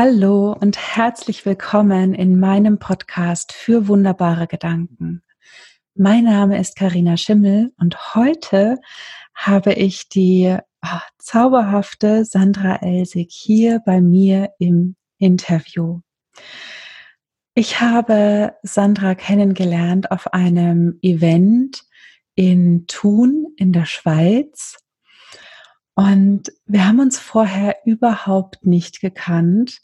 Hallo und herzlich willkommen in meinem Podcast für wunderbare Gedanken. Mein Name ist Karina Schimmel und heute habe ich die oh, zauberhafte Sandra Elsig hier bei mir im Interview. Ich habe Sandra kennengelernt auf einem Event in Thun in der Schweiz und wir haben uns vorher überhaupt nicht gekannt,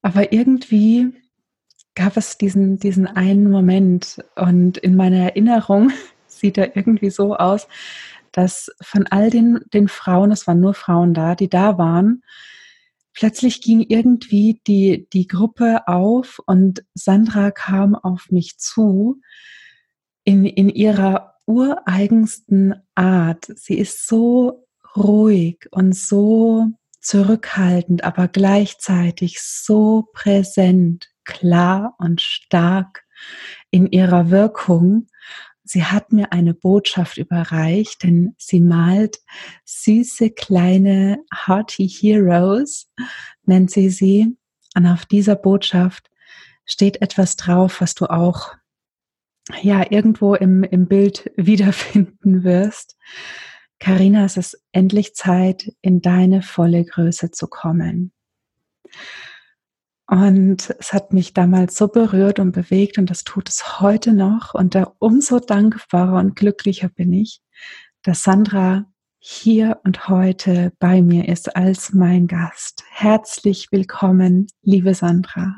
aber irgendwie gab es diesen, diesen einen Moment und in meiner Erinnerung sieht er irgendwie so aus, dass von all den, den Frauen, es waren nur Frauen da, die da waren, plötzlich ging irgendwie die, die Gruppe auf und Sandra kam auf mich zu in, in ihrer ureigensten Art. Sie ist so ruhig und so zurückhaltend, aber gleichzeitig so präsent, klar und stark in ihrer Wirkung. Sie hat mir eine Botschaft überreicht, denn sie malt süße kleine Hearty Heroes, nennt sie sie. Und auf dieser Botschaft steht etwas drauf, was du auch ja irgendwo im, im Bild wiederfinden wirst. Karina, es ist endlich Zeit, in deine volle Größe zu kommen. Und es hat mich damals so berührt und bewegt und das tut es heute noch. Und da umso dankbarer und glücklicher bin ich, dass Sandra hier und heute bei mir ist als mein Gast. Herzlich willkommen, liebe Sandra.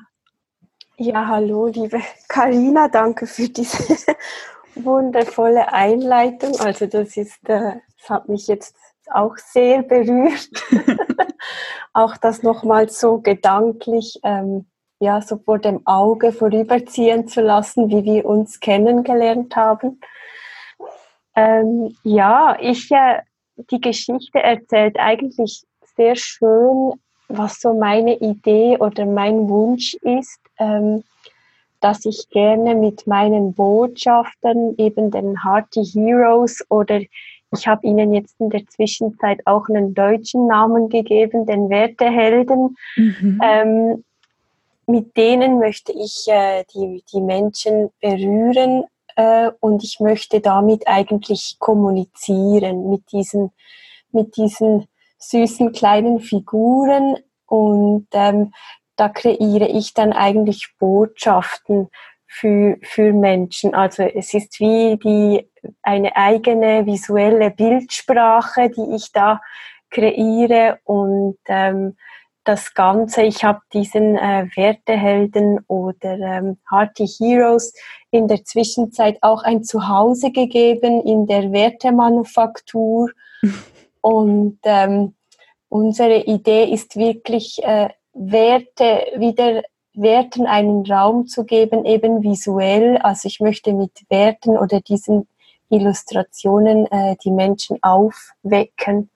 Ja, hallo, liebe Karina, danke für diese wundervolle Einleitung. Also das ist, äh, das hat mich jetzt auch sehr berührt. auch das nochmal so gedanklich, ähm, ja, so vor dem Auge vorüberziehen zu lassen, wie wir uns kennengelernt haben. Ähm, ja, ich, äh, die Geschichte erzählt eigentlich sehr schön, was so meine Idee oder mein Wunsch ist. Ähm, dass ich gerne mit meinen Botschaften, eben den Hearty Heroes oder ich habe ihnen jetzt in der Zwischenzeit auch einen deutschen Namen gegeben, den Wertehelden. Mhm. Ähm, mit denen möchte ich äh, die, die Menschen berühren äh, und ich möchte damit eigentlich kommunizieren mit diesen, mit diesen süßen kleinen Figuren und ähm, da kreiere ich dann eigentlich Botschaften für, für Menschen. Also es ist wie die, eine eigene visuelle Bildsprache, die ich da kreiere und ähm, das Ganze, ich habe diesen äh, Wertehelden oder ähm, Hearty Heroes in der Zwischenzeit auch ein Zuhause gegeben in der Wertemanufaktur. Und ähm, unsere Idee ist wirklich, äh, Werte wieder Werten einen Raum zu geben, eben visuell. Also ich möchte mit Werten oder diesen Illustrationen äh, die Menschen aufwecken.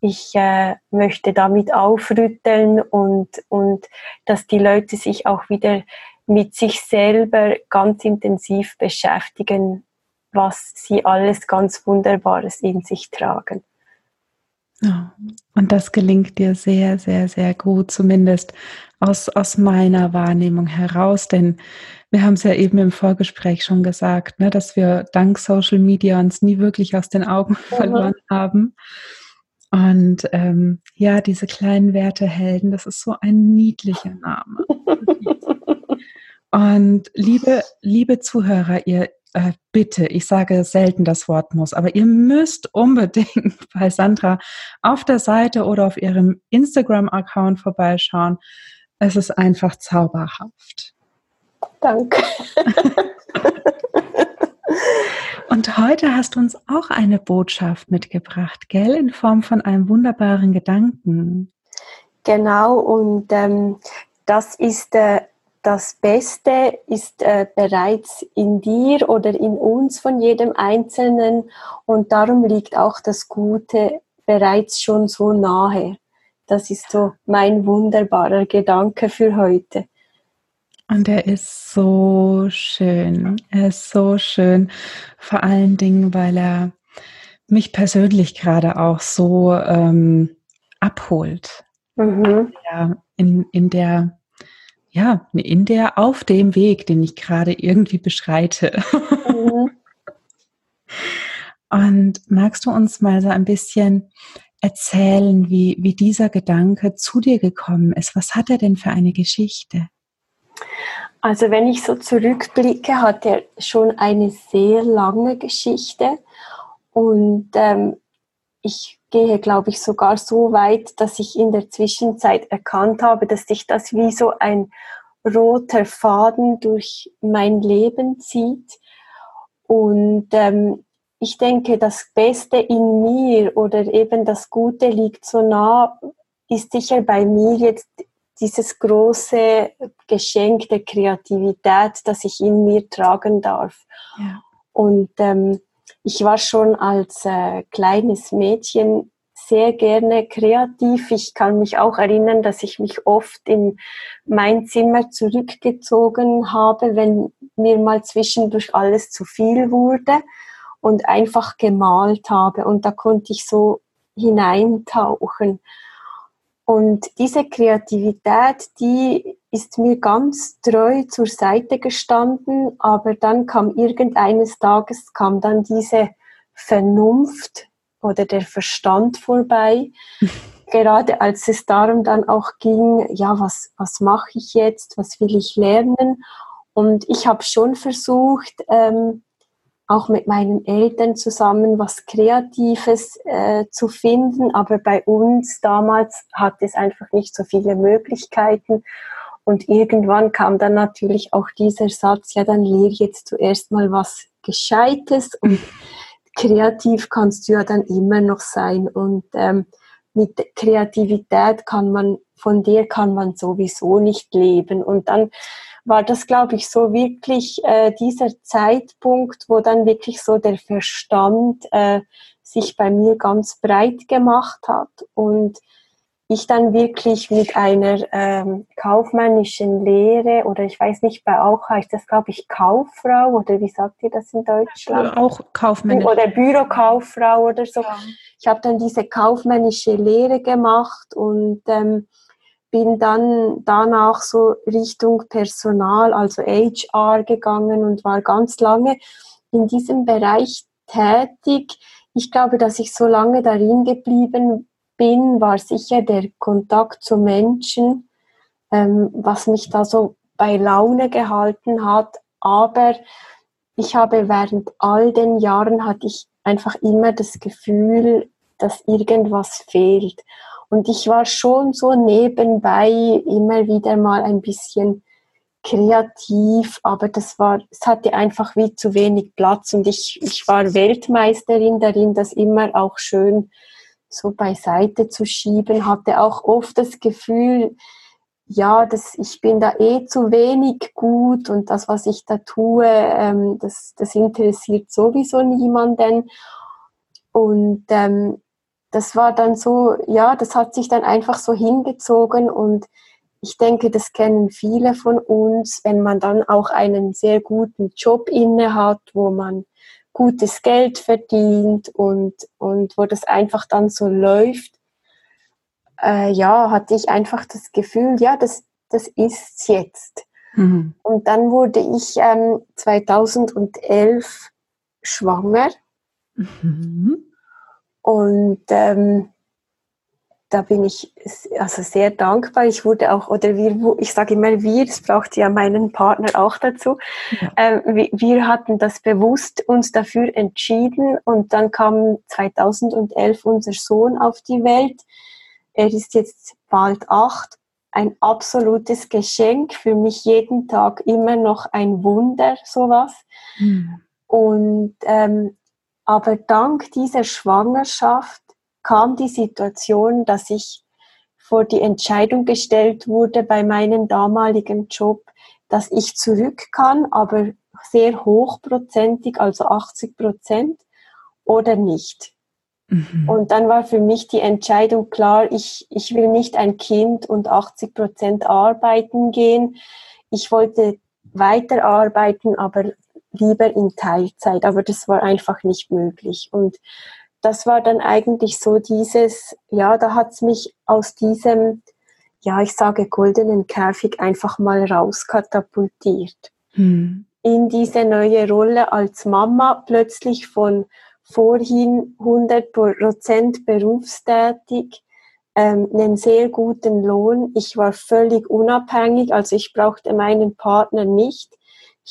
Ich äh, möchte damit aufrütteln und, und dass die Leute sich auch wieder mit sich selber ganz intensiv beschäftigen, was sie alles ganz Wunderbares in sich tragen. Ja, und das gelingt dir sehr, sehr, sehr gut, zumindest aus, aus meiner Wahrnehmung heraus. Denn wir haben es ja eben im Vorgespräch schon gesagt, ne, dass wir dank Social Media uns nie wirklich aus den Augen mhm. verloren haben. Und ähm, ja, diese kleinen Wertehelden, das ist so ein niedlicher Name. Und liebe, liebe Zuhörer, ihr, äh, bitte, ich sage selten das Wort muss, aber ihr müsst unbedingt bei Sandra auf der Seite oder auf ihrem Instagram-Account vorbeischauen. Es ist einfach zauberhaft. Danke. Und heute hast du uns auch eine Botschaft mitgebracht, gell, in Form von einem wunderbaren Gedanken. Genau, und ähm, das ist äh, das Beste ist äh, bereits in dir oder in uns von jedem Einzelnen und darum liegt auch das Gute bereits schon so nahe. Das ist so mein wunderbarer Gedanke für heute. Und er ist so schön. Er ist so schön. Vor allen Dingen, weil er mich persönlich gerade auch so ähm, abholt. mhm. ja, in, in der, ja, in der, auf dem Weg, den ich gerade irgendwie beschreite. Mhm. Und magst du uns mal so ein bisschen erzählen, wie, wie dieser Gedanke zu dir gekommen ist? Was hat er denn für eine Geschichte? Also wenn ich so zurückblicke, hat er schon eine sehr lange Geschichte und ähm, ich gehe, glaube ich, sogar so weit, dass ich in der Zwischenzeit erkannt habe, dass sich das wie so ein roter Faden durch mein Leben zieht. Und ähm, ich denke, das Beste in mir oder eben das Gute liegt so nah, ist sicher bei mir jetzt dieses große Geschenk der Kreativität, das ich in mir tragen darf. Ja. Und ähm, ich war schon als äh, kleines Mädchen sehr gerne kreativ. Ich kann mich auch erinnern, dass ich mich oft in mein Zimmer zurückgezogen habe, wenn mir mal zwischendurch alles zu viel wurde und einfach gemalt habe. Und da konnte ich so hineintauchen. Und diese Kreativität, die ist mir ganz treu zur Seite gestanden, aber dann kam irgendeines Tages, kam dann diese Vernunft oder der Verstand vorbei, gerade als es darum dann auch ging, ja, was, was mache ich jetzt, was will ich lernen? Und ich habe schon versucht, ähm, auch mit meinen Eltern zusammen was Kreatives äh, zu finden. Aber bei uns damals hat es einfach nicht so viele Möglichkeiten. Und irgendwann kam dann natürlich auch dieser Satz, ja, dann lehre jetzt zuerst mal was Gescheites und kreativ kannst du ja dann immer noch sein. Und ähm, mit Kreativität kann man, von der kann man sowieso nicht leben. Und dann war das, glaube ich, so wirklich äh, dieser Zeitpunkt, wo dann wirklich so der Verstand äh, sich bei mir ganz breit gemacht hat und ich dann wirklich mit einer ähm, kaufmännischen Lehre oder ich weiß nicht, bei auch heißt das, glaube ich, Kauffrau oder wie sagt ihr das in Deutschland? Auch kaufmännisch. Oder Bürokauffrau oder so. Ja. Ich habe dann diese kaufmännische Lehre gemacht und ähm, bin dann danach so Richtung Personal, also HR gegangen und war ganz lange in diesem Bereich tätig. Ich glaube, dass ich so lange darin geblieben bin, war sicher der Kontakt zu Menschen, ähm, was mich da so bei Laune gehalten hat. Aber ich habe während all den Jahren hatte ich einfach immer das Gefühl, dass irgendwas fehlt. Und ich war schon so nebenbei immer wieder mal ein bisschen kreativ, aber das war, es hatte einfach wie zu wenig Platz und ich, ich war Weltmeisterin darin, das immer auch schön so beiseite zu schieben, hatte auch oft das Gefühl, ja, dass ich bin da eh zu wenig gut und das, was ich da tue, ähm, das, das interessiert sowieso niemanden. Und ähm, das war dann so, ja, das hat sich dann einfach so hingezogen und ich denke, das kennen viele von uns, wenn man dann auch einen sehr guten Job inne hat, wo man gutes Geld verdient und, und wo das einfach dann so läuft, äh, ja, hatte ich einfach das Gefühl, ja, das, das ist's jetzt. Mhm. Und dann wurde ich ähm, 2011 schwanger. Mhm. Und ähm, da bin ich also sehr dankbar. Ich wurde auch, oder wir, ich sage immer wir, es braucht ja meinen Partner auch dazu. Ja. Ähm, wir, wir, hatten das bewusst uns dafür entschieden und dann kam 2011 unser Sohn auf die Welt. Er ist jetzt bald acht. Ein absolutes Geschenk für mich jeden Tag immer noch ein Wunder, sowas. Mhm. Und ähm, aber dank dieser Schwangerschaft kam die Situation, dass ich vor die Entscheidung gestellt wurde bei meinem damaligen Job, dass ich zurück kann, aber sehr hochprozentig, also 80 Prozent oder nicht. Mhm. Und dann war für mich die Entscheidung klar, ich, ich will nicht ein Kind und 80 Prozent arbeiten gehen. Ich wollte weiterarbeiten, aber lieber in Teilzeit, aber das war einfach nicht möglich. Und das war dann eigentlich so dieses, ja, da hat es mich aus diesem, ja, ich sage goldenen Käfig einfach mal rauskatapultiert. Hm. In diese neue Rolle als Mama plötzlich von vorhin 100% berufstätig, ähm, einen sehr guten Lohn. Ich war völlig unabhängig, also ich brauchte meinen Partner nicht,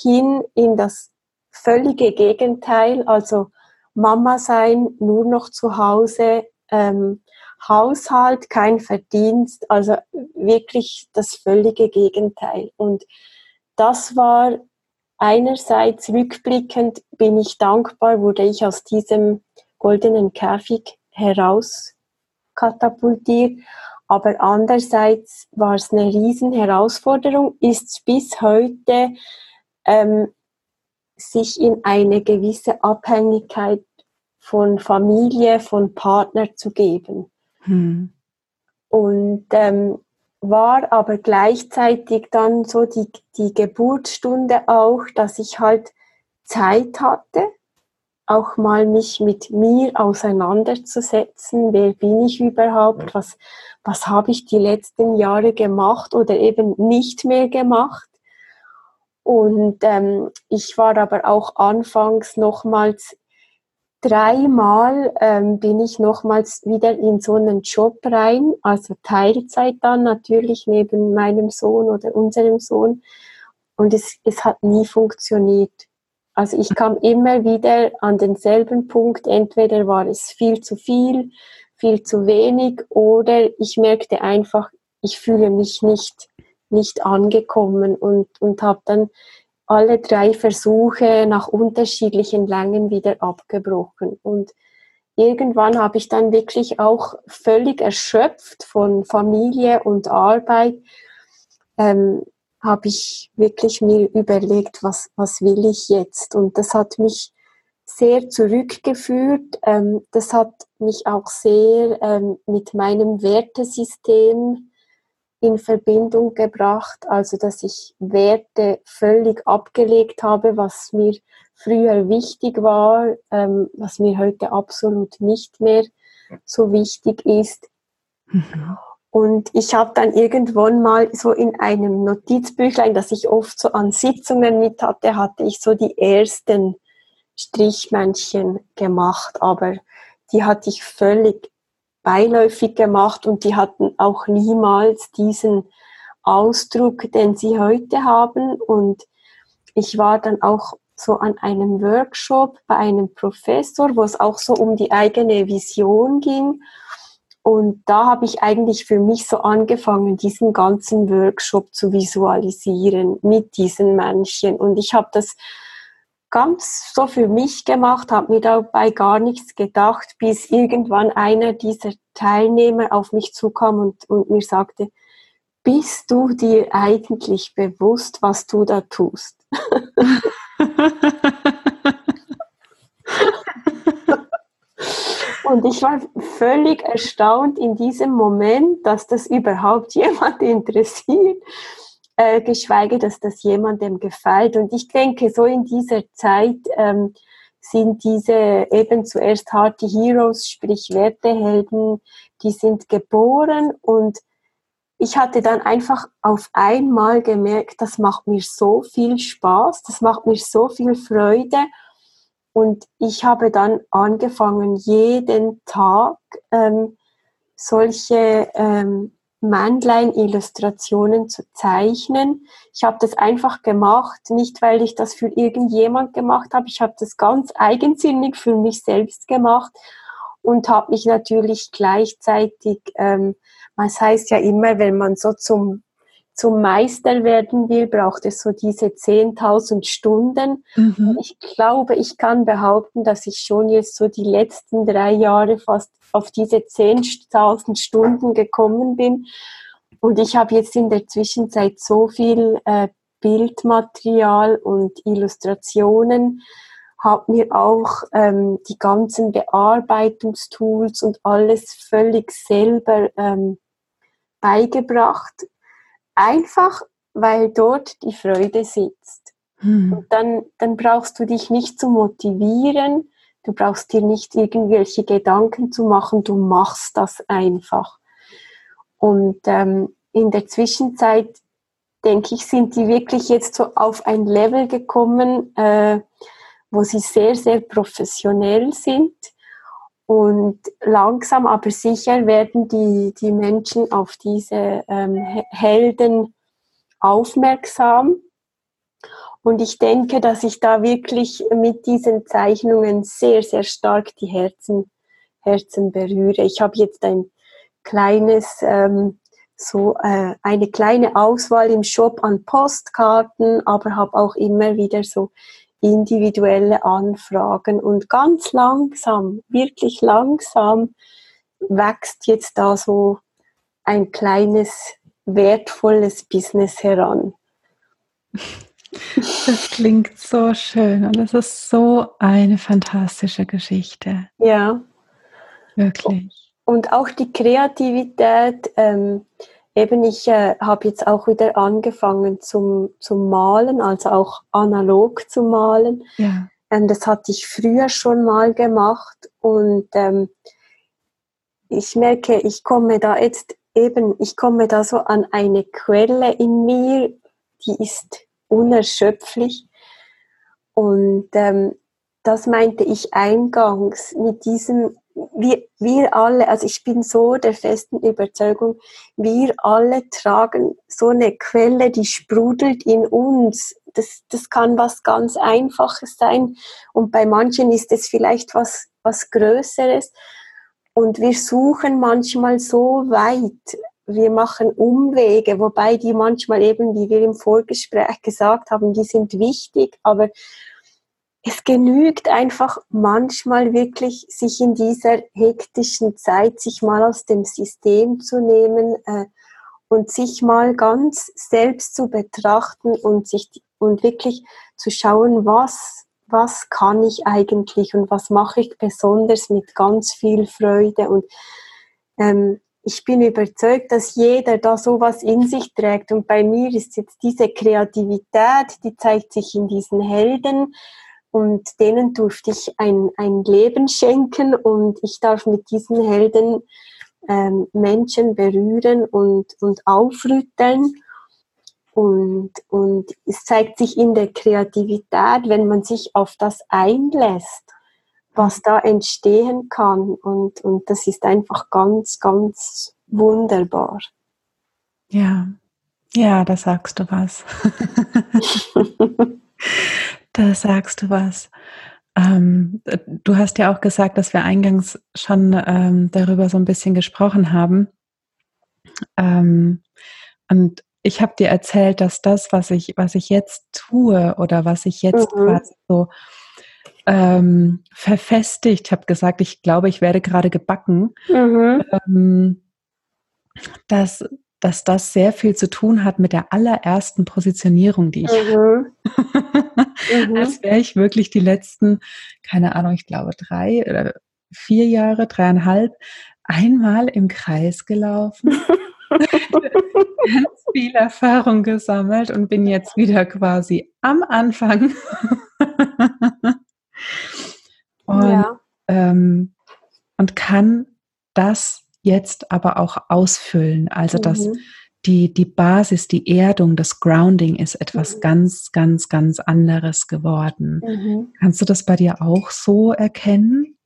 hin in das völlige Gegenteil, also Mama sein, nur noch zu Hause, ähm, Haushalt, kein Verdienst, also wirklich das völlige Gegenteil. Und das war einerseits rückblickend, bin ich dankbar, wurde ich aus diesem goldenen Käfig heraus katapultiert. Aber andererseits war es eine riesen Herausforderung, ist bis heute ähm, sich in eine gewisse Abhängigkeit von Familie, von Partner zu geben. Hm. Und ähm, war aber gleichzeitig dann so die, die Geburtsstunde auch, dass ich halt Zeit hatte, auch mal mich mit mir auseinanderzusetzen. Wer bin ich überhaupt? Was, was habe ich die letzten Jahre gemacht oder eben nicht mehr gemacht? Und ähm, ich war aber auch anfangs nochmals dreimal ähm, bin ich nochmals wieder in so einen Job rein, also Teilzeit dann natürlich neben meinem Sohn oder unserem Sohn. Und es, es hat nie funktioniert. Also ich kam immer wieder an denselben Punkt, entweder war es viel zu viel, viel zu wenig oder ich merkte einfach, ich fühle mich nicht nicht angekommen und, und habe dann alle drei Versuche nach unterschiedlichen Längen wieder abgebrochen. Und irgendwann habe ich dann wirklich auch völlig erschöpft von Familie und Arbeit, ähm, habe ich wirklich mir überlegt, was, was will ich jetzt? Und das hat mich sehr zurückgeführt. Ähm, das hat mich auch sehr ähm, mit meinem Wertesystem in Verbindung gebracht, also dass ich Werte völlig abgelegt habe, was mir früher wichtig war, ähm, was mir heute absolut nicht mehr so wichtig ist. Mhm. Und ich habe dann irgendwann mal so in einem Notizbüchlein, das ich oft so an Sitzungen mit hatte, hatte ich so die ersten Strichmännchen gemacht, aber die hatte ich völlig beiläufig gemacht und die hatten auch niemals diesen Ausdruck, den sie heute haben. Und ich war dann auch so an einem Workshop bei einem Professor, wo es auch so um die eigene Vision ging. Und da habe ich eigentlich für mich so angefangen, diesen ganzen Workshop zu visualisieren mit diesen Männchen. Und ich habe das ganz so für mich gemacht, habe mir dabei gar nichts gedacht, bis irgendwann einer dieser Teilnehmer auf mich zukam und, und mir sagte, bist du dir eigentlich bewusst, was du da tust? und ich war völlig erstaunt in diesem Moment, dass das überhaupt jemand interessiert äh, geschweige, dass das jemandem gefällt. Und ich denke, so in dieser Zeit ähm, sind diese eben zuerst harte Heroes, sprich Wertehelden, die sind geboren und ich hatte dann einfach auf einmal gemerkt, das macht mir so viel Spaß, das macht mir so viel Freude. Und ich habe dann angefangen, jeden Tag ähm, solche ähm, Männlein-Illustrationen zu zeichnen. Ich habe das einfach gemacht, nicht weil ich das für irgendjemand gemacht habe. Ich habe das ganz eigensinnig für mich selbst gemacht und habe mich natürlich gleichzeitig, ähm, es heißt ja immer, wenn man so zum zum Meister werden will, braucht es so diese 10.000 Stunden. Mhm. Ich glaube, ich kann behaupten, dass ich schon jetzt so die letzten drei Jahre fast auf diese 10.000 Stunden gekommen bin. Und ich habe jetzt in der Zwischenzeit so viel äh, Bildmaterial und Illustrationen, habe mir auch ähm, die ganzen Bearbeitungstools und alles völlig selber ähm, beigebracht Einfach, weil dort die Freude sitzt. Hm. Und dann, dann brauchst du dich nicht zu motivieren, Du brauchst dir nicht irgendwelche Gedanken zu machen, du machst das einfach. Und ähm, in der Zwischenzeit, denke ich, sind die wirklich jetzt so auf ein Level gekommen, äh, wo sie sehr, sehr professionell sind. Und langsam aber sicher werden die, die Menschen auf diese ähm, Helden aufmerksam. Und ich denke, dass ich da wirklich mit diesen Zeichnungen sehr, sehr stark die Herzen, Herzen berühre. Ich habe jetzt ein kleines, ähm, so äh, eine kleine Auswahl im Shop an Postkarten, aber habe auch immer wieder so individuelle Anfragen und ganz langsam, wirklich langsam wächst jetzt da so ein kleines wertvolles Business heran. Das klingt so schön und es ist so eine fantastische Geschichte. Ja. Wirklich. Und auch die Kreativität, ähm, eben ich äh, habe jetzt auch wieder angefangen zum, zum Malen, also auch analog zu malen. Ja. Ähm, das hatte ich früher schon mal gemacht und ähm, ich merke, ich komme da jetzt eben, ich komme da so an eine Quelle in mir, die ist unerschöpflich. Und ähm, das meinte ich eingangs mit diesem, wir, wir alle, also ich bin so der festen Überzeugung, wir alle tragen so eine Quelle, die sprudelt in uns. Das, das kann was ganz Einfaches sein und bei manchen ist es vielleicht was, was Größeres. Und wir suchen manchmal so weit, wir machen Umwege, wobei die manchmal eben, wie wir im Vorgespräch gesagt haben, die sind wichtig, aber es genügt einfach manchmal wirklich, sich in dieser hektischen Zeit, sich mal aus dem System zu nehmen äh, und sich mal ganz selbst zu betrachten und sich und wirklich zu schauen, was was kann ich eigentlich und was mache ich besonders mit ganz viel Freude. Und ähm, ich bin überzeugt, dass jeder da sowas in sich trägt. Und bei mir ist jetzt diese Kreativität, die zeigt sich in diesen Helden. Und denen durfte ich ein, ein Leben schenken und ich darf mit diesen Helden ähm, Menschen berühren und, und aufrütteln. Und, und es zeigt sich in der Kreativität, wenn man sich auf das einlässt, was da entstehen kann. Und, und das ist einfach ganz, ganz wunderbar. Ja, ja, da sagst du was. da sagst du was. Ähm, du hast ja auch gesagt, dass wir eingangs schon ähm, darüber so ein bisschen gesprochen haben. Ähm, und ich habe dir erzählt, dass das, was ich, was ich jetzt tue oder was ich jetzt mhm. quasi so ähm, verfestigt, habe gesagt, ich glaube, ich werde gerade gebacken, mhm. ähm, dass, dass das sehr viel zu tun hat mit der allerersten Positionierung, die ich mhm. mhm. Als wäre ich wirklich die letzten, keine Ahnung, ich glaube drei oder vier Jahre, dreieinhalb, einmal im Kreis gelaufen. ganz viel Erfahrung gesammelt und bin jetzt wieder quasi am Anfang. und, ja. ähm, und kann das jetzt aber auch ausfüllen. Also dass mhm. die, die Basis, die Erdung, das Grounding ist etwas mhm. ganz, ganz, ganz anderes geworden. Mhm. Kannst du das bei dir auch so erkennen?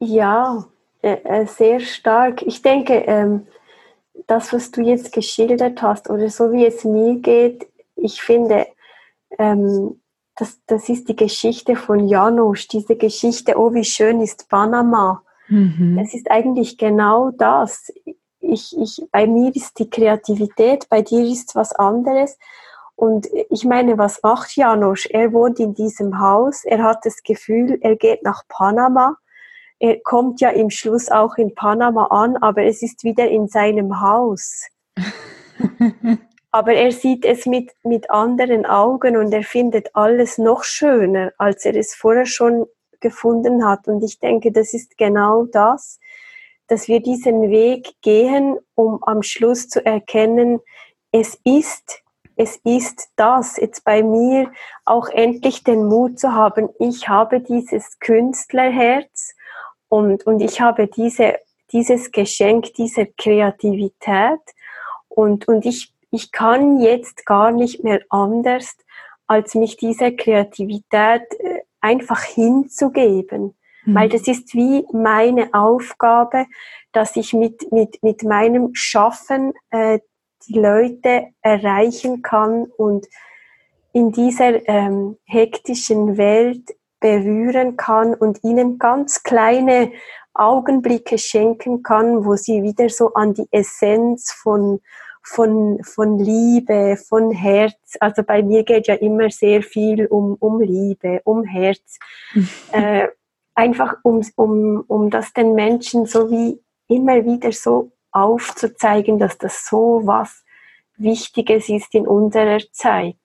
Ja, äh, äh sehr stark. Ich denke, ähm, das, was du jetzt geschildert hast oder so wie es mir geht, ich finde, ähm, das, das ist die Geschichte von Janusz, diese Geschichte, oh wie schön ist Panama. Mhm. Es ist eigentlich genau das. Ich, ich, bei mir ist die Kreativität, bei dir ist was anderes. Und ich meine, was macht Janusz? Er wohnt in diesem Haus, er hat das Gefühl, er geht nach Panama er kommt ja im Schluss auch in Panama an, aber es ist wieder in seinem Haus. aber er sieht es mit, mit anderen Augen und er findet alles noch schöner, als er es vorher schon gefunden hat. Und ich denke, das ist genau das, dass wir diesen Weg gehen, um am Schluss zu erkennen, es ist es ist das, jetzt bei mir auch endlich den Mut zu haben, ich habe dieses Künstlerherz und, und ich habe diese, dieses Geschenk, diese Kreativität und, und ich, ich kann jetzt gar nicht mehr anders, als mich dieser Kreativität äh, einfach hinzugeben. Mhm. Weil das ist wie meine Aufgabe, dass ich mit, mit, mit meinem Schaffen äh, die Leute erreichen kann und in dieser ähm, hektischen Welt berühren kann und ihnen ganz kleine Augenblicke schenken kann, wo sie wieder so an die Essenz von, von, von Liebe, von Herz, also bei mir geht ja immer sehr viel um, um Liebe, um Herz, äh, einfach um, um, um das den Menschen so wie immer wieder so aufzuzeigen, dass das so was Wichtiges ist in unserer Zeit.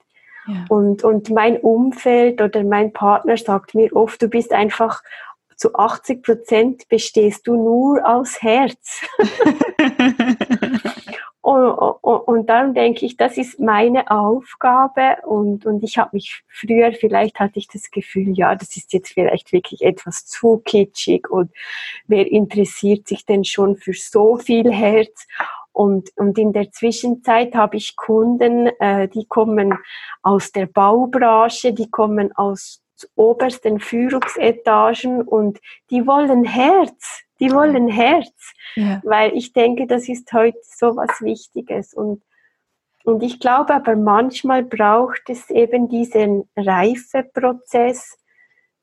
Ja. Und, und mein Umfeld oder mein Partner sagt mir oft, du bist einfach zu 80 Prozent bestehst du nur aus Herz. und, und, und darum denke ich, das ist meine Aufgabe und, und ich habe mich früher, vielleicht hatte ich das Gefühl, ja, das ist jetzt vielleicht wirklich etwas zu kitschig und wer interessiert sich denn schon für so viel Herz? Und, und in der Zwischenzeit habe ich Kunden, äh, die kommen aus der Baubranche, die kommen aus obersten Führungsetagen und die wollen Herz, die wollen Herz, ja. weil ich denke, das ist heute so was Wichtiges und und ich glaube aber manchmal braucht es eben diesen Reifeprozess,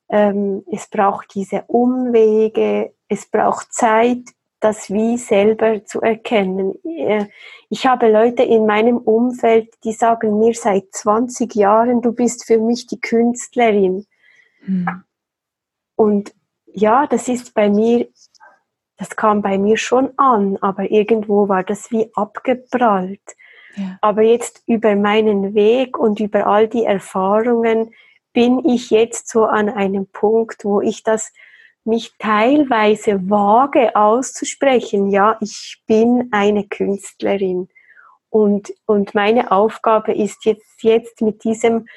ähm, es braucht diese Umwege, es braucht Zeit, das Wie selber zu erkennen. Äh, ich habe Leute in meinem Umfeld, die sagen mir seit 20 Jahren, du bist für mich die Künstlerin. Mhm. Und ja, das ist bei mir, das kam bei mir schon an, aber irgendwo war das wie abgeprallt. Ja. Aber jetzt über meinen Weg und über all die Erfahrungen bin ich jetzt so an einem Punkt, wo ich das mich teilweise wage auszusprechen, ja, ich bin eine Künstlerin. Und, und meine Aufgabe ist jetzt, jetzt mit diesem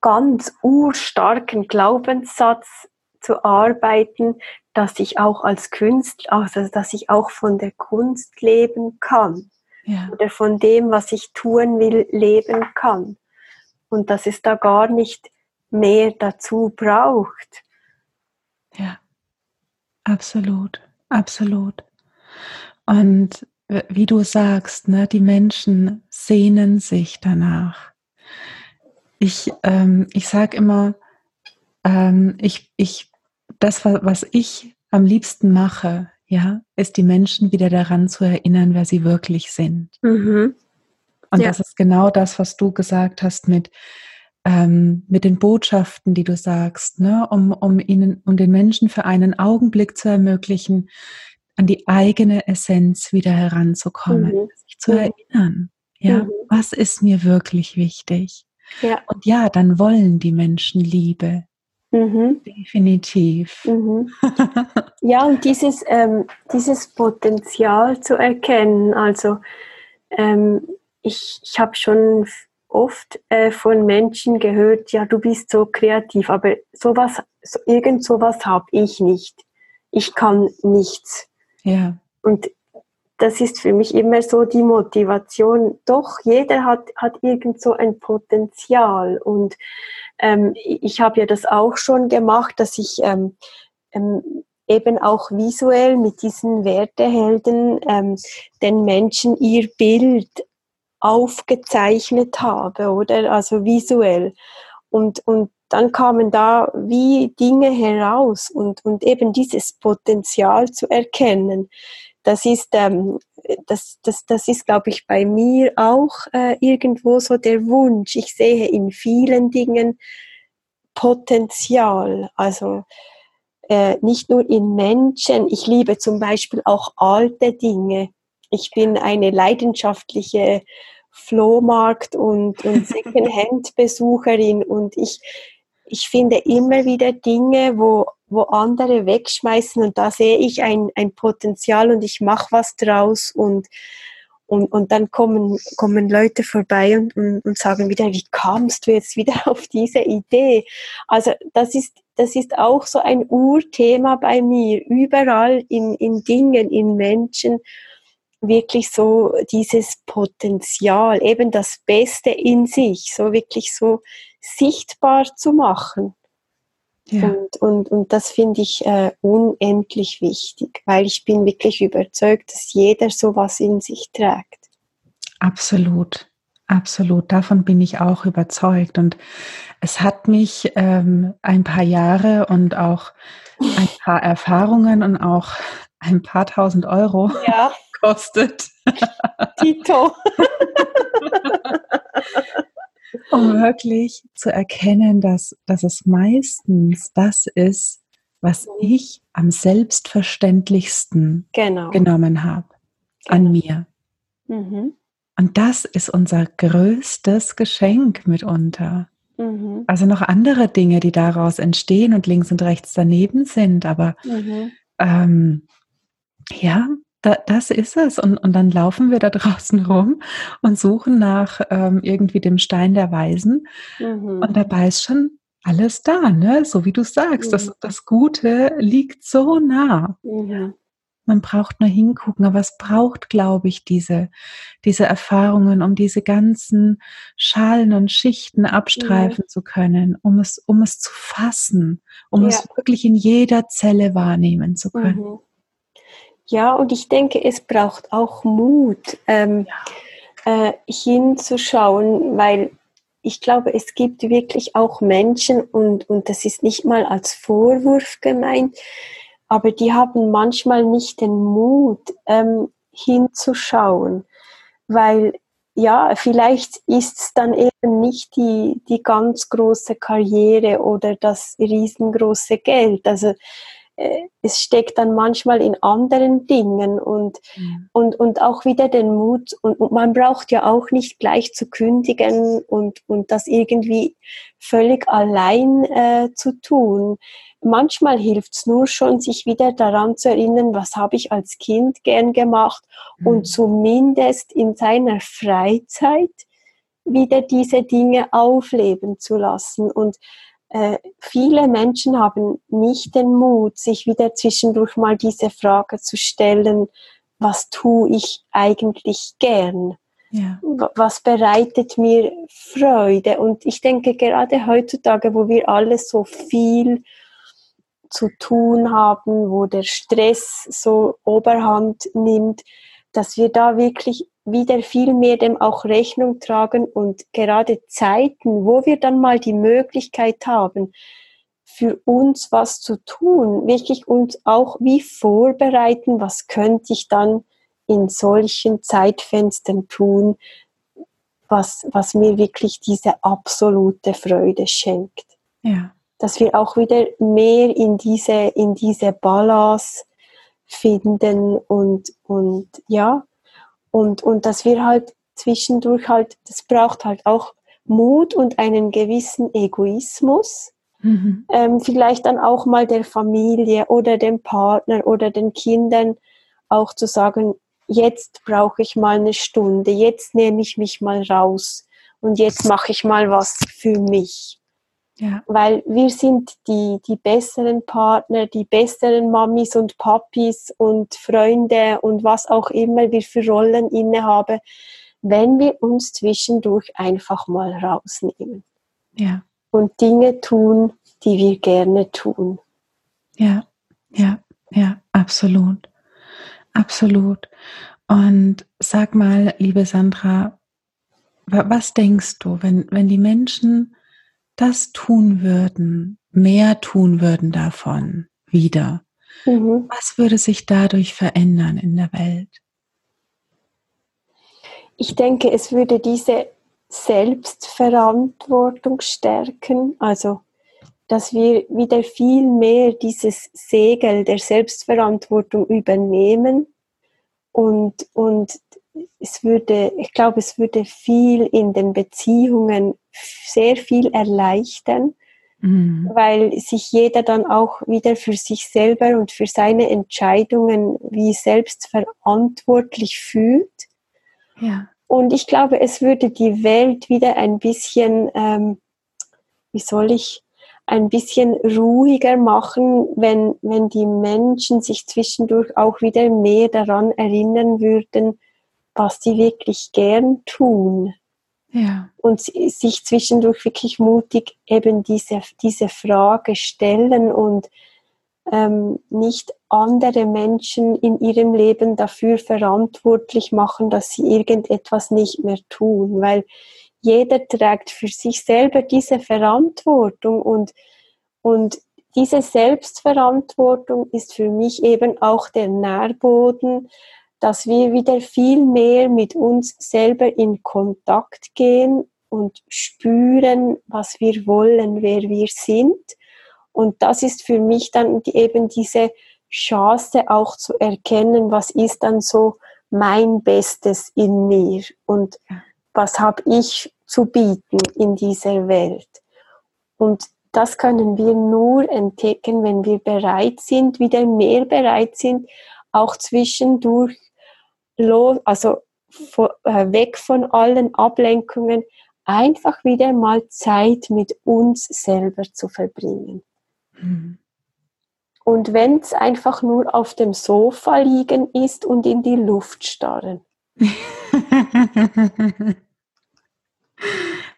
ganz urstarken Glaubenssatz zu arbeiten, dass ich auch als Künstler, also dass ich auch von der Kunst leben kann. Ja. Oder von dem, was ich tun will, leben kann. Und dass es da gar nicht mehr dazu braucht. Ja, absolut, absolut. Und wie du sagst, ne, die Menschen sehnen sich danach. Ich, ähm, ich sage immer, ähm, ich, ich, das, was ich am liebsten mache, ja, ist die Menschen wieder daran zu erinnern, wer sie wirklich sind. Mhm. Und ja. das ist genau das, was du gesagt hast mit, ähm, mit den Botschaften, die du sagst, ne, um, um ihnen, um den Menschen für einen Augenblick zu ermöglichen, an die eigene Essenz wieder heranzukommen, mhm. sich zu mhm. erinnern. Ja, mhm. was ist mir wirklich wichtig? Ja. Und ja, dann wollen die Menschen Liebe. Mhm. Definitiv. Mhm. Ja, und dieses, ähm, dieses Potenzial zu erkennen, also ähm, ich, ich habe schon oft äh, von Menschen gehört, ja, du bist so kreativ, aber sowas, so, irgend sowas habe ich nicht. Ich kann nichts. Ja. Und das ist für mich immer so die Motivation. Doch, jeder hat, hat irgend so ein Potenzial. Und ähm, ich habe ja das auch schon gemacht, dass ich ähm, ähm, eben auch visuell mit diesen Wertehelden ähm, den Menschen ihr Bild aufgezeichnet habe, oder? Also visuell. Und, und dann kamen da wie Dinge heraus und, und eben dieses Potenzial zu erkennen. Das ist, ähm, das, das, das ist, glaube ich, bei mir auch äh, irgendwo so der Wunsch. Ich sehe in vielen Dingen Potenzial. Also äh, nicht nur in Menschen. Ich liebe zum Beispiel auch alte Dinge. Ich bin eine leidenschaftliche Flohmarkt- und, und Secondhand-Besucherin und ich, ich finde immer wieder Dinge, wo, wo andere wegschmeißen und da sehe ich ein, ein Potenzial und ich mache was draus und, und, und dann kommen, kommen Leute vorbei und, und, und sagen wieder, wie kamst du jetzt wieder auf diese Idee? Also das ist, das ist auch so ein Urthema bei mir, überall in, in Dingen, in Menschen, wirklich so dieses Potenzial, eben das Beste in sich, so wirklich so sichtbar zu machen. Ja. Und, und, und das finde ich äh, unendlich wichtig, weil ich bin wirklich überzeugt, dass jeder sowas in sich trägt. Absolut, absolut. Davon bin ich auch überzeugt. Und es hat mich ähm, ein paar Jahre und auch ein paar Erfahrungen und auch ein paar tausend Euro ja. gekostet. Tito. um wirklich zu erkennen, dass, dass es meistens das ist, was ich am selbstverständlichsten genau. genommen habe genau. an mir. Mhm. Und das ist unser größtes Geschenk mitunter. Mhm. Also noch andere Dinge, die daraus entstehen und links und rechts daneben sind, aber mhm. ähm, ja, da, das ist es. Und, und dann laufen wir da draußen rum und suchen nach ähm, irgendwie dem Stein der Weisen. Mhm. Und dabei ist schon alles da, ne? So wie du sagst, mhm. das, das Gute liegt so nah. Mhm. Man braucht nur hingucken, aber es braucht, glaube ich, diese, diese Erfahrungen, um diese ganzen Schalen und Schichten abstreifen ja. zu können, um es, um es zu fassen, um ja. es wirklich in jeder Zelle wahrnehmen zu können. Mhm. Ja, und ich denke, es braucht auch Mut, ähm, ja. äh, hinzuschauen, weil ich glaube, es gibt wirklich auch Menschen, und, und das ist nicht mal als Vorwurf gemeint, aber die haben manchmal nicht den Mut, ähm, hinzuschauen, weil ja, vielleicht ist es dann eben nicht die, die ganz große Karriere oder das riesengroße Geld. Also es steckt dann manchmal in anderen Dingen und, mhm. und, und auch wieder den Mut. Und, und, man braucht ja auch nicht gleich zu kündigen und, und das irgendwie völlig allein äh, zu tun. Manchmal hilft es nur schon, sich wieder daran zu erinnern, was habe ich als Kind gern gemacht mhm. und zumindest in seiner Freizeit wieder diese Dinge aufleben zu lassen. Und äh, viele Menschen haben nicht den Mut, sich wieder zwischendurch mal diese Frage zu stellen, was tue ich eigentlich gern? Ja. Was bereitet mir Freude? Und ich denke, gerade heutzutage, wo wir alle so viel zu tun haben, wo der Stress so Oberhand nimmt, dass wir da wirklich wieder viel mehr dem auch Rechnung tragen und gerade Zeiten, wo wir dann mal die Möglichkeit haben, für uns was zu tun, wirklich uns auch wie vorbereiten, was könnte ich dann in solchen Zeitfenstern tun, was, was mir wirklich diese absolute Freude schenkt. Ja. Dass wir auch wieder mehr in diese, in diese Balance finden und, und ja, und, und dass wir halt zwischendurch halt, das braucht halt auch Mut und einen gewissen Egoismus. Mhm. Ähm, vielleicht dann auch mal der Familie oder dem Partner oder den Kindern auch zu sagen, jetzt brauche ich mal eine Stunde, jetzt nehme ich mich mal raus und jetzt mache ich mal was für mich. Ja. Weil wir sind die, die besseren Partner, die besseren Mamis und Papis und Freunde und was auch immer wir für Rollen innehaben, wenn wir uns zwischendurch einfach mal rausnehmen. Ja. Und Dinge tun, die wir gerne tun. Ja, ja, ja, absolut. Absolut. Und sag mal, liebe Sandra, was denkst du, wenn, wenn die Menschen das tun würden, mehr tun würden davon wieder, mhm. was würde sich dadurch verändern in der Welt? Ich denke, es würde diese Selbstverantwortung stärken, also dass wir wieder viel mehr dieses Segel der Selbstverantwortung übernehmen und, und es würde, ich glaube, es würde viel in den Beziehungen sehr viel erleichtern, mhm. weil sich jeder dann auch wieder für sich selber und für seine Entscheidungen wie selbst verantwortlich fühlt Ja. Und ich glaube, es würde die Welt wieder ein bisschen, ähm, wie soll ich, ein bisschen ruhiger machen, wenn, wenn die Menschen sich zwischendurch auch wieder mehr daran erinnern würden, was sie wirklich gern tun. Ja. Und sich zwischendurch wirklich mutig eben diese, diese Frage stellen und ähm, nicht andere Menschen in ihrem Leben dafür verantwortlich machen, dass sie irgendetwas nicht mehr tun, weil jeder trägt für sich selber diese Verantwortung und, und diese Selbstverantwortung ist für mich eben auch der Nährboden, dass wir wieder viel mehr mit uns selber in Kontakt gehen und spüren, was wir wollen, wer wir sind. Und das ist für mich dann eben diese Chance auch zu erkennen, was ist dann so mein Bestes in mir und was habe ich zu bieten in dieser Welt. Und das können wir nur entdecken, wenn wir bereit sind, wieder mehr bereit sind, auch zwischendurch also äh, weg von allen Ablenkungen, einfach wieder mal Zeit mit uns selber zu verbringen. Mhm. Und wenn es einfach nur auf dem Sofa liegen ist und in die Luft starren.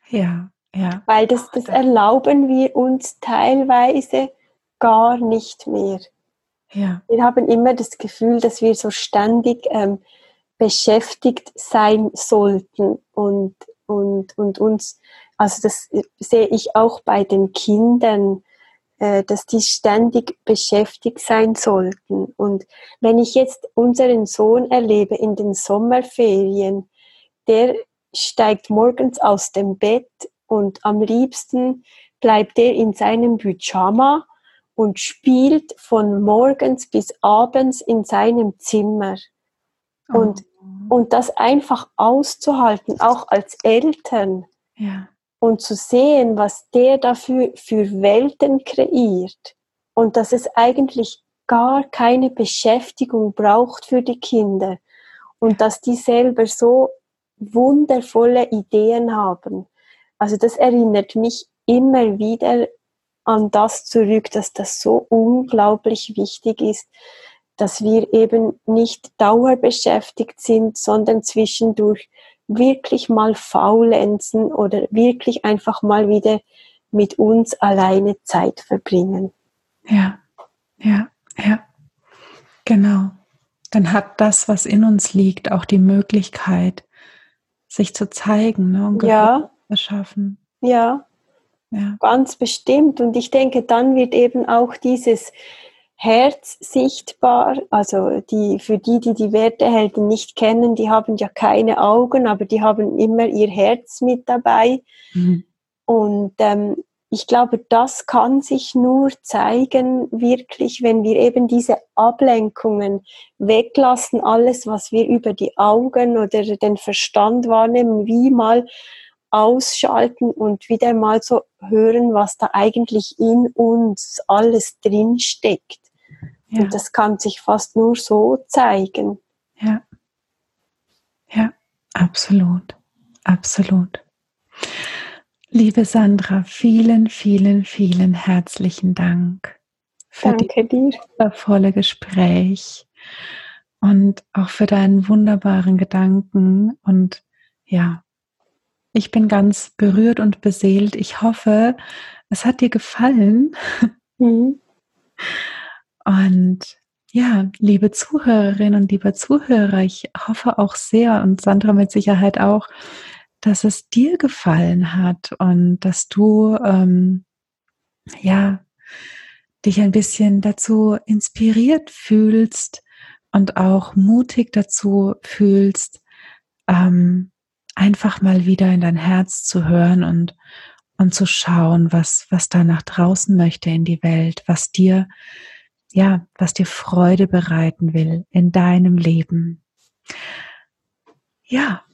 ja, ja. Weil das, das erlauben wir uns teilweise gar nicht mehr. Ja. Wir haben immer das Gefühl, dass wir so ständig ähm, beschäftigt sein sollten und, und, und uns, also das sehe ich auch bei den Kindern, äh, dass die ständig beschäftigt sein sollten. Und wenn ich jetzt unseren Sohn erlebe in den Sommerferien, der steigt morgens aus dem Bett und am liebsten bleibt er in seinem Pyjama und spielt von morgens bis abends in seinem Zimmer. Und, oh. und das einfach auszuhalten, auch als Eltern. Ja. Und zu sehen, was der dafür für Welten kreiert. Und dass es eigentlich gar keine Beschäftigung braucht für die Kinder. Und dass die selber so wundervolle Ideen haben. Also das erinnert mich immer wieder an das zurück, dass das so unglaublich wichtig ist, dass wir eben nicht dauerbeschäftigt sind, sondern zwischendurch wirklich mal faulenzen oder wirklich einfach mal wieder mit uns alleine Zeit verbringen. Ja, ja, ja, genau. Dann hat das, was in uns liegt, auch die Möglichkeit, sich zu zeigen ne, und ja. erschaffen. Ja. ja, ganz bestimmt. Und ich denke, dann wird eben auch dieses Herz sichtbar. Also die, für die, die die Wertehelden nicht kennen, die haben ja keine Augen, aber die haben immer ihr Herz mit dabei. Mhm. Und ähm, ich glaube, das kann sich nur zeigen, wirklich, wenn wir eben diese Ablenkungen weglassen, alles, was wir über die Augen oder den Verstand wahrnehmen, wie mal ausschalten und wieder mal so hören, was da eigentlich in uns alles drin steckt. Ja. Und das kann sich fast nur so zeigen. Ja. Ja, absolut. Absolut. Liebe Sandra, vielen, vielen, vielen herzlichen Dank für Danke das wundervolle Gespräch und auch für deinen wunderbaren Gedanken. Und ja, ich bin ganz berührt und beseelt. Ich hoffe, es hat dir gefallen. Mhm. Und ja, liebe Zuhörerinnen und liebe Zuhörer, ich hoffe auch sehr und Sandra mit Sicherheit auch, dass es dir gefallen hat und dass du ähm, ja dich ein bisschen dazu inspiriert fühlst und auch mutig dazu fühlst, ähm, einfach mal wieder in dein Herz zu hören und und zu schauen, was was da nach draußen möchte in die Welt, was dir ja, was dir Freude bereiten will in deinem Leben. Ja,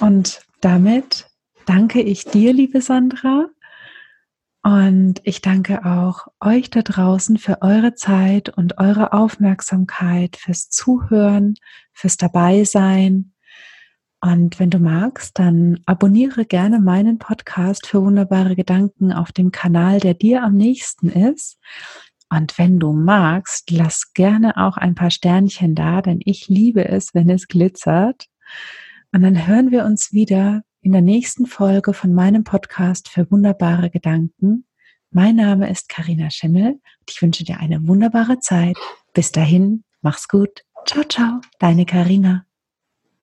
und damit danke ich dir, liebe Sandra. Und ich danke auch euch da draußen für eure Zeit und eure Aufmerksamkeit, fürs Zuhören, fürs Dabeisein. Und wenn du magst, dann abonniere gerne meinen Podcast für wunderbare Gedanken auf dem Kanal, der dir am nächsten ist. Und wenn du magst, lass gerne auch ein paar Sternchen da, denn ich liebe es, wenn es glitzert. Und dann hören wir uns wieder in der nächsten Folge von meinem Podcast für wunderbare Gedanken. Mein Name ist Karina Schimmel und ich wünsche dir eine wunderbare Zeit. Bis dahin, mach's gut. Ciao, ciao, deine Karina.